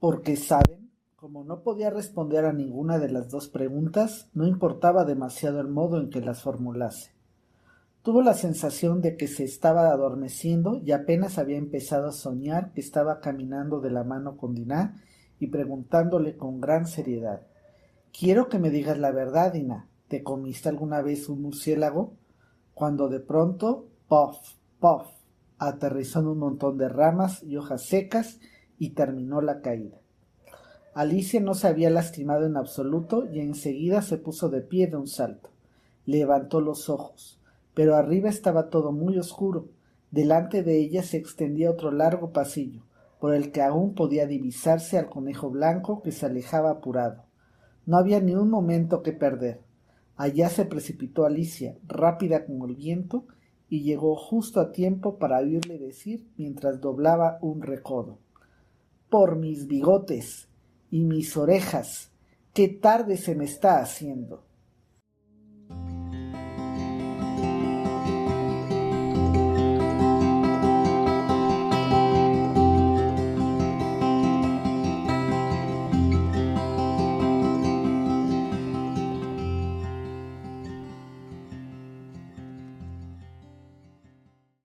Porque, ¿saben? Como no podía responder a ninguna de las dos preguntas, no importaba demasiado el modo en que las formulase. Tuvo la sensación de que se estaba adormeciendo y apenas había empezado a soñar que estaba caminando de la mano con Diná y preguntándole con gran seriedad Quiero que me digas la verdad, Diná. ¿Te comiste alguna vez un murciélago? Cuando de pronto, puff, puff, aterrizó en un montón de ramas y hojas secas y terminó la caída. Alicia no se había lastimado en absoluto y enseguida se puso de pie de un salto. Levantó los ojos pero arriba estaba todo muy oscuro. Delante de ella se extendía otro largo pasillo, por el que aún podía divisarse al conejo blanco que se alejaba apurado. No había ni un momento que perder. Allá se precipitó Alicia, rápida como el viento, y llegó justo a tiempo para oírle decir mientras doblaba un recodo. Por mis bigotes y mis orejas, qué tarde se me está haciendo.